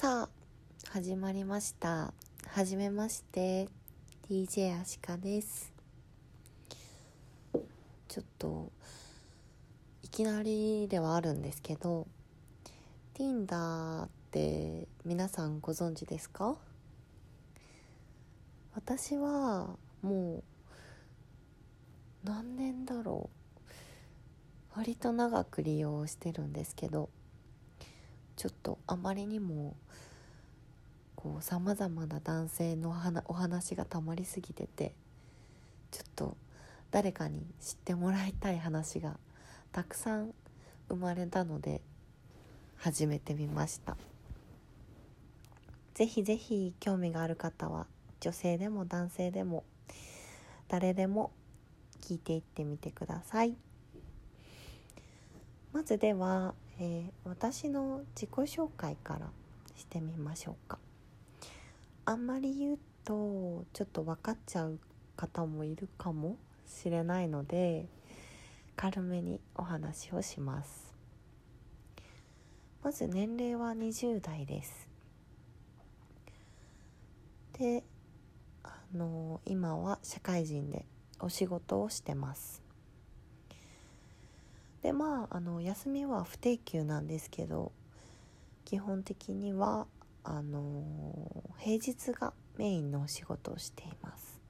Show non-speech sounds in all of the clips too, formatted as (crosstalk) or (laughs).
さあ始まりました。はじめまして DJ アシカです。ちょっといきなりではあるんですけど Tinder って皆さんご存知ですか？私はもう何年だろう。割と長く利用してるんですけどちょっとあまりにもこうさまざまな男性のお話がたまりすぎててちょっと誰かに知ってもらいたい話がたくさん生まれたので始めてみました。是非是非興味がある方は女性でも男性でも誰でも聞いていってみてください。まずではえー、私の自己紹介からしてみましょうか。あんまり言うとちょっと分かっちゃう方もいるかもしれないので軽めにお話をします。まず年齢は20代です。であの今は社会人でお仕事をしてます。でまああの休みは不定休なんですけど基本的にはあの平日がメインのお仕事をしています。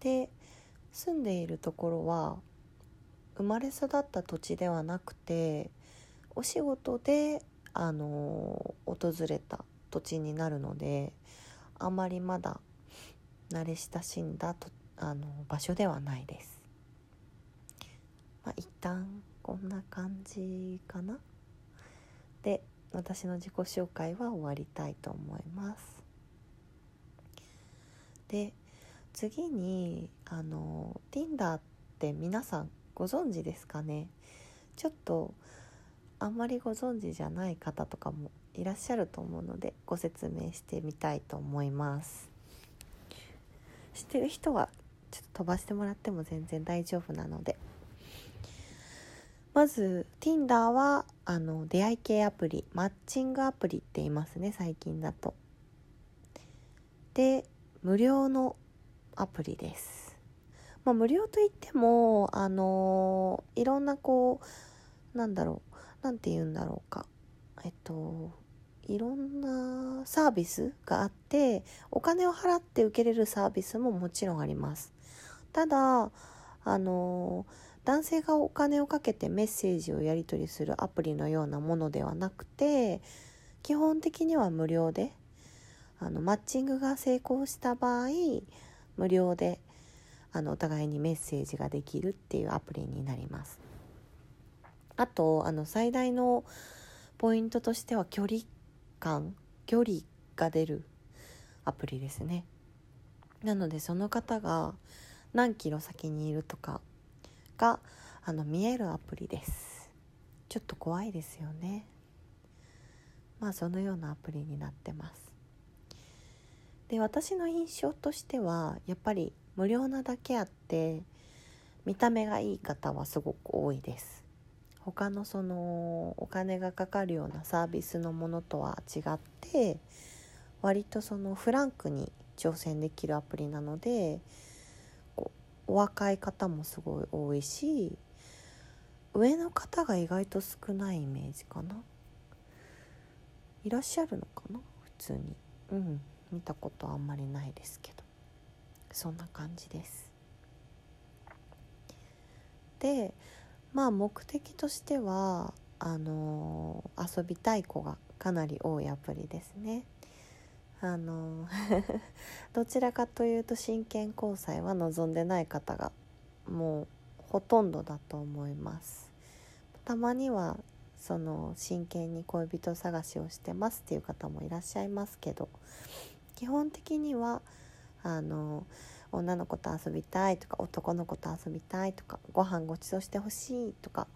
で住んでいるところは生まれ育った土地ではなくてお仕事であの訪れた土地になるのであまりまだ慣れ親しんだとあの場所ではないです。まあ、一旦こんな感じかな。で私の自己紹介は終わりたいと思います。で次にあの Tinder って皆さんご存知ですかね？ちょっとあんまりご存知じゃない方とかもいらっしゃると思うのでご説明してみたいと思います。知ってる人はちょっと飛ばしてもらっても全然大丈夫なのでまず Tinder はあの出会い系アプリマッチングアプリって言いますね最近だと。で無料のアプリです。まあ無料といってもあのいろんなこうなんだろう何て言うんだろうか。えっといろんなサービスがあってお金を払って受けれるサービスももちろんあります。ただあの男性がお金をかけてメッセージをやり取りするアプリのようなものではなくて基本的には無料であのマッチングが成功した場合無料であのお互いにメッセージができるっていうアプリになります。あとあの最大のポイントとしては距離感距離が出るアプリですね。なのでその方が何キロ先にいるとかがあの見えるアプリです。ちょっと怖いですよね。まあそのようなアプリになってます。で私の印象としてはやっぱり無料なだけあって見た目がいい方はすごく多いです。他のそのお金がかかるようなサービスのものとは違って割とそのフランクに挑戦できるアプリなのでお若い方もすごい多いし上の方が意外と少ないイメージかな。いらっしゃるのかな？普通に。うん。見たことあんまりないですけど。そんな感じです。でまあ目的としてはあのー、遊びたい子がかなり多いアプリですね。あの (laughs) どちらかというと真剣交際は望んでない方がもうほとんどだと思います。たまにはその真剣に恋人探しをしてますっていう方もいらっしゃいますけど基本的にはあの女の子と遊びたいとか男の子と遊びたいとかご飯ごちそうしてほしいとか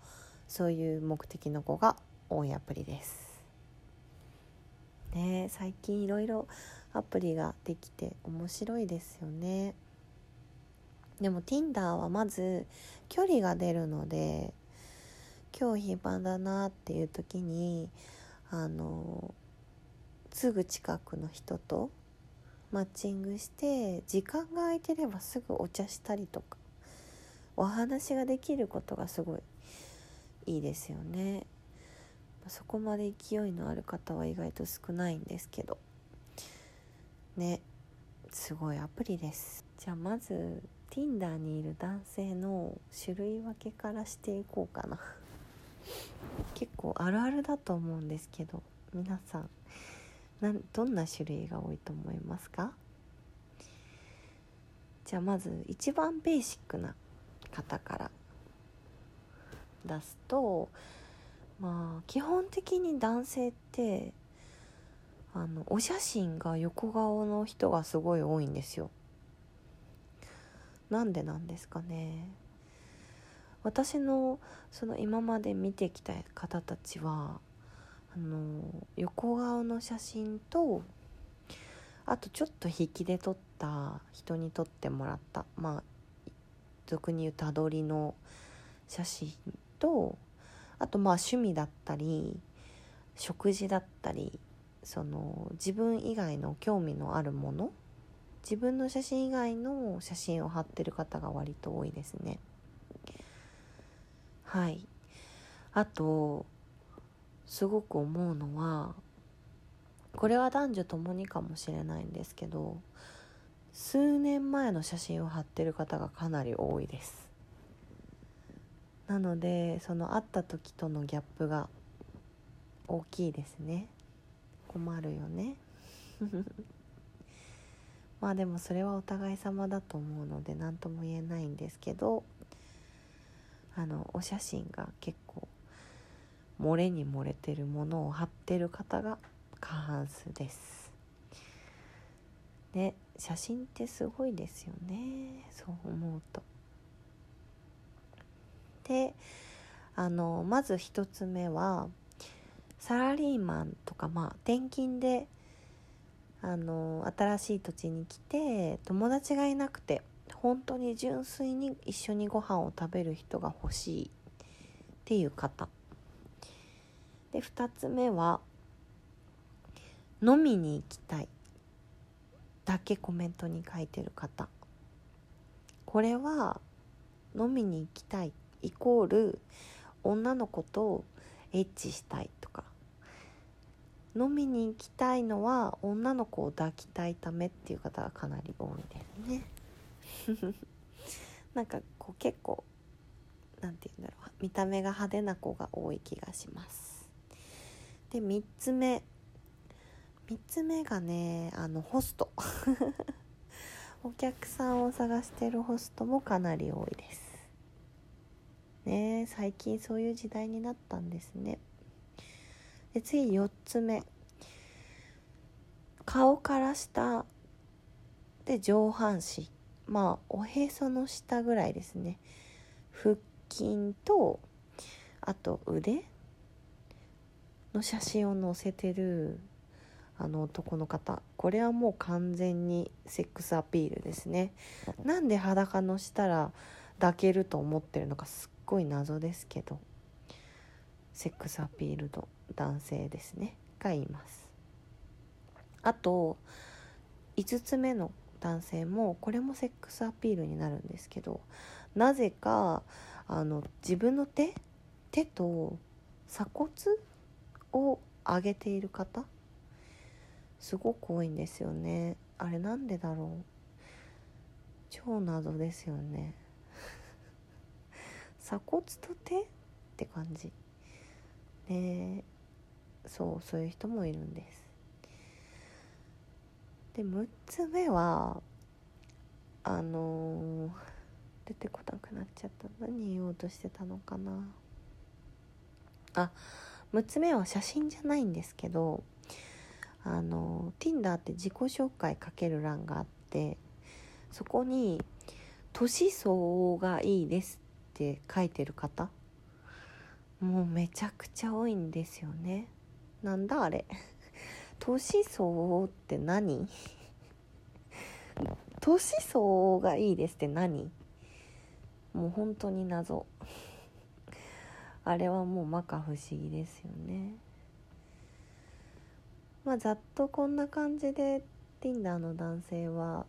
そういう目的の子が多いアプリです。ね最近いろいろアプリができて面白いですよねでも Tinder はまず距離が出るので今日暇だなっていう時にあのすぐ近くの人とマッチングして時間が空いてればすぐお茶したりとかお話ができることがすごいいいですよね。そこまで勢いのある方は意外と少ないんですけど。ねすごいアプリです。じゃあまず Tinder にいる男性の種類分けからしていこうかな。結構あるあるだと思うんですけど皆さんなんどんな種類が多いと思いますか？じゃあまず一番ベーシックな方から出すとまあ基本的に男性ってあのお写真が横顔の人がすごい多いんですよ。なんでなんですかね私のその今まで見てきた方たちはあの横顔の写真とあとちょっと引きで撮った人に撮ってもらったまあ俗に言うたどりの写真とあとまあ趣味だったり食事だったりその自分以外の興味のあるもの自分の写真以外の写真を貼ってる方が割と多いですね。はい。あとすごく思うのはこれは男女ともにかもしれないんですけど数年前の写真を貼ってる方がかなり多いです。なのでその会った時とのギャップが大きいですね。困るよね。(laughs) まあでもそれはお互い様だと思うので何とも言えないんですけどあのお写真が結構漏れに漏れてるものを貼ってる方が過半数です。で写真ってすごいですよね。そう思うと。であのまず1つ目はサラリーマンとかまあ転勤であの新しい土地に来て友達がいなくて本当に純粋に一緒にご飯を食べる人が欲しいっていう方。で2つ目は飲みに行きたいだけコメントに書いてる方。これは飲みに行きたいイコール女の子とエッチしたいとか。飲みに行きたいのは女の子を抱きたいためっていう方がかなり多いですね。(laughs) なんかこう結構何て言うんだろう。見た目が派手な子が多い気がします。で3つ目。3つ目がねあのホスト。(laughs) お客さんを探してるホストもかなり多いです。ね。最近そういう時代になったんですね。で次4つ目。顔から下で上半身。まあおへその下ぐらいですね。腹筋とあと腕の写真を載せてるあの男の方。これはもう完全にセックスアピールですね。なんで裸のしたら抱けると思ってるのかすっごい謎ですけどセックスアピールの男性ですね。がいます。あと5つ目の男性もこれもセックスアピールになるんですけどなぜかあの自分の手手と鎖骨を上げている方すごく多いんですよね。あれなんでだろう。超謎ですよね。鎖骨と手って感じ。ねそうそういう人もいるんです。で6つ目はあのー、出てこなくなっちゃった。何言おうとしてたのかな。あ6つ目は写真じゃないんですけどあの Tinder って自己紹介かける欄があってそこに「年相応がいいです」って書いてる方？もうめちゃくちゃ多いんですよね。なんだあれ？年相応って何？年相応がいいですって何？もう本当に謎。あれはもう摩訶不思議ですよね。まあざっとこんな感じで Tinder の男性は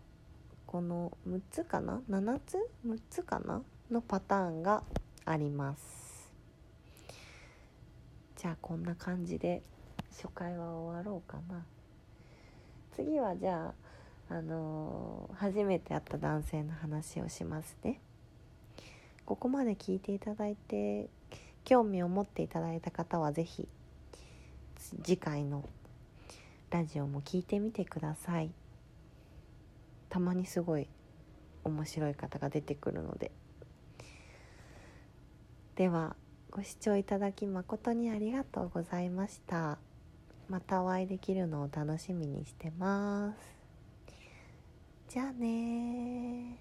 この6つかな？7つ？6つかな？のパターンがあります。じゃあこんな感じで初回は終わろうかな。次はじゃああのー、初めて会った男性の話をしますね。ここまで聞いていただいて興味を持っていただいた方は是非次回のラジオも聞いてみてください。たまにすごい面白い方が出てくるので。ではご視聴いただき誠にありがとうございました。またお会いできるのを楽しみにしてます。じゃあね